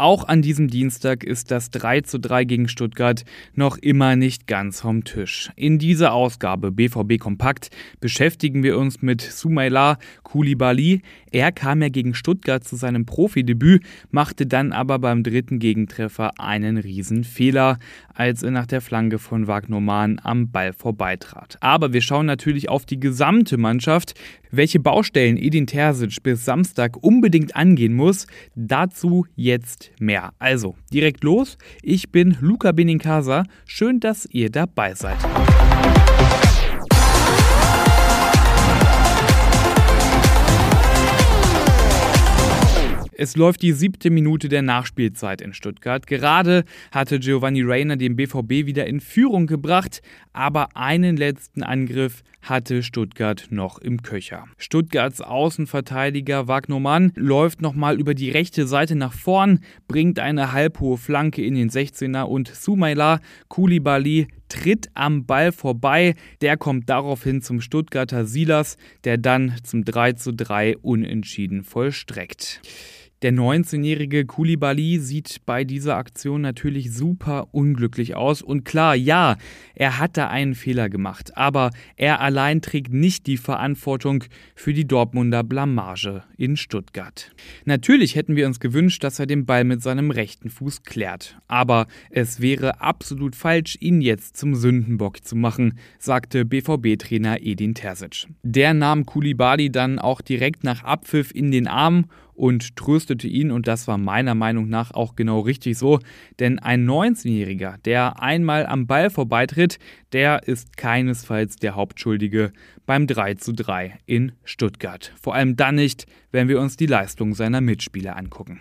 Auch an diesem Dienstag ist das 3 zu 3 gegen Stuttgart noch immer nicht ganz vom Tisch. In dieser Ausgabe BVB Kompakt beschäftigen wir uns mit Sumaila Koulibaly. Er kam ja gegen Stuttgart zu seinem Profidebüt, machte dann aber beim dritten Gegentreffer einen Riesenfehler, als er nach der Flanke von Wagnoman am Ball vorbeitrat. Aber wir schauen natürlich auf die gesamte Mannschaft. Welche Baustellen Edin Terzic bis Samstag unbedingt angehen muss, dazu jetzt mehr. Also, direkt los. Ich bin Luca Benincasa. Schön, dass ihr dabei seid. Es läuft die siebte Minute der Nachspielzeit in Stuttgart. Gerade hatte Giovanni Reiner den BVB wieder in Führung gebracht, aber einen letzten Angriff hatte Stuttgart noch im Köcher. Stuttgarts Außenverteidiger Wagnermann läuft nochmal über die rechte Seite nach vorn, bringt eine halbhohe Flanke in den 16er und Sumaila Koulibaly tritt am Ball vorbei. Der kommt daraufhin zum Stuttgarter Silas, der dann zum 3 zu 3 unentschieden vollstreckt. Der 19-jährige Kulibali sieht bei dieser Aktion natürlich super unglücklich aus. Und klar, ja, er hat da einen Fehler gemacht. Aber er allein trägt nicht die Verantwortung für die Dortmunder Blamage in Stuttgart. Natürlich hätten wir uns gewünscht, dass er den Ball mit seinem rechten Fuß klärt. Aber es wäre absolut falsch, ihn jetzt zum Sündenbock zu machen, sagte BVB-Trainer Edin Terzic. Der nahm Kulibali dann auch direkt nach Abpfiff in den Arm und tröstete ihn und das war meiner Meinung nach auch genau richtig so, denn ein 19-Jähriger, der einmal am Ball vorbeitritt, der ist keinesfalls der Hauptschuldige beim 3 zu 3 in Stuttgart. Vor allem dann nicht, wenn wir uns die Leistung seiner Mitspieler angucken.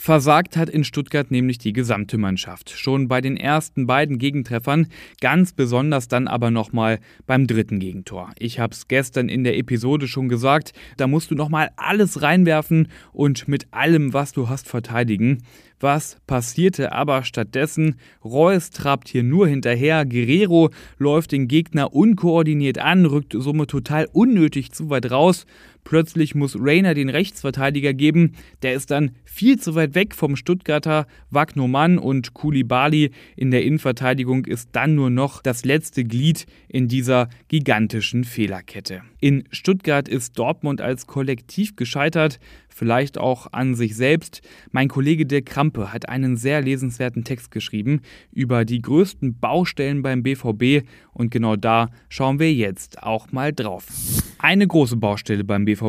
Versagt hat in Stuttgart nämlich die gesamte Mannschaft. Schon bei den ersten beiden Gegentreffern, ganz besonders dann aber nochmal beim dritten Gegentor. Ich habe es gestern in der Episode schon gesagt, da musst du nochmal alles reinwerfen und mit allem, was du hast, verteidigen. Was passierte aber stattdessen? Reus trabt hier nur hinterher, Guerrero läuft den Gegner unkoordiniert an, rückt somit total unnötig zu weit raus. Plötzlich muss Rainer den Rechtsverteidiger geben, der ist dann viel zu weit weg vom Stuttgarter Wagnoman und Kulibali in der Innenverteidigung ist dann nur noch das letzte Glied in dieser gigantischen Fehlerkette. In Stuttgart ist Dortmund als Kollektiv gescheitert, vielleicht auch an sich selbst. Mein Kollege Dirk Krampe hat einen sehr lesenswerten Text geschrieben über die größten Baustellen beim BVB und genau da schauen wir jetzt auch mal drauf. Eine große Baustelle beim BVB,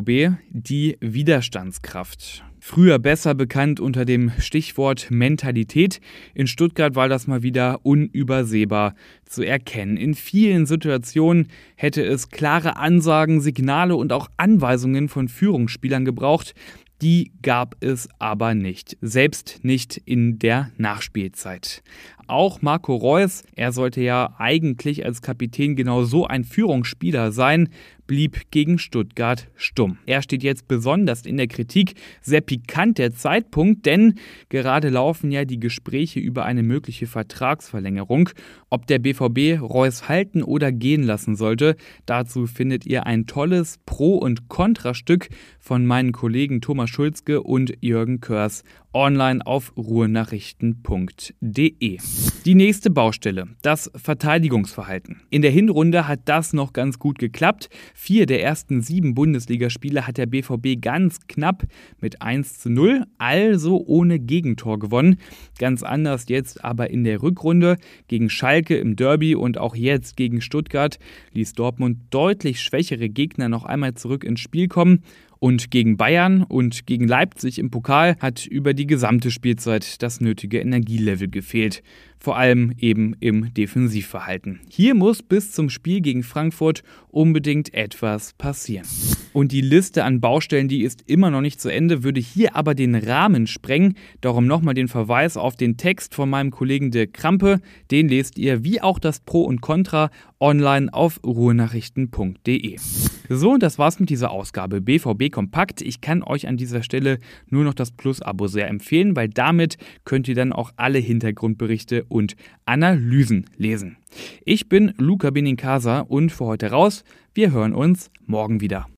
die Widerstandskraft. Früher besser bekannt unter dem Stichwort Mentalität. In Stuttgart war das mal wieder unübersehbar zu erkennen. In vielen Situationen hätte es klare Ansagen, Signale und auch Anweisungen von Führungsspielern gebraucht. Die gab es aber nicht, selbst nicht in der Nachspielzeit. Auch Marco Reus, er sollte ja eigentlich als Kapitän genau so ein Führungsspieler sein, blieb gegen Stuttgart stumm. Er steht jetzt besonders in der Kritik. Sehr pikant der Zeitpunkt, denn gerade laufen ja die Gespräche über eine mögliche Vertragsverlängerung. Ob der BVB Reus halten oder gehen lassen sollte, dazu findet ihr ein tolles Pro- und Kontrastück von meinen Kollegen Thomas Schulzke und Jürgen Körs online auf ruhenachrichten.de. Die nächste Baustelle, das Verteidigungsverhalten. In der Hinrunde hat das noch ganz gut geklappt. Vier der ersten sieben Bundesligaspiele hat der BVB ganz knapp mit 1 zu 0, also ohne Gegentor gewonnen. Ganz anders jetzt aber in der Rückrunde gegen Schalke im Derby und auch jetzt gegen Stuttgart ließ Dortmund deutlich schwächere Gegner noch einmal zurück ins Spiel kommen und gegen Bayern und gegen Leipzig im Pokal hat über die gesamte Spielzeit das nötige Energielevel gefehlt. Vor allem eben im Defensivverhalten. Hier muss bis zum Spiel gegen Frankfurt unbedingt etwas passieren. Und die Liste an Baustellen, die ist immer noch nicht zu Ende, würde hier aber den Rahmen sprengen. Darum nochmal den Verweis auf den Text von meinem Kollegen Dirk Krampe. Den lest ihr wie auch das Pro und Contra online auf ruhenachrichten.de. So, das war's mit dieser Ausgabe BVB Kompakt. Ich kann euch an dieser Stelle nur noch das Plus-Abo sehr empfehlen, weil damit könnt ihr dann auch alle Hintergrundberichte und Analysen lesen. Ich bin Luca Benincasa und für heute raus. Wir hören uns morgen wieder.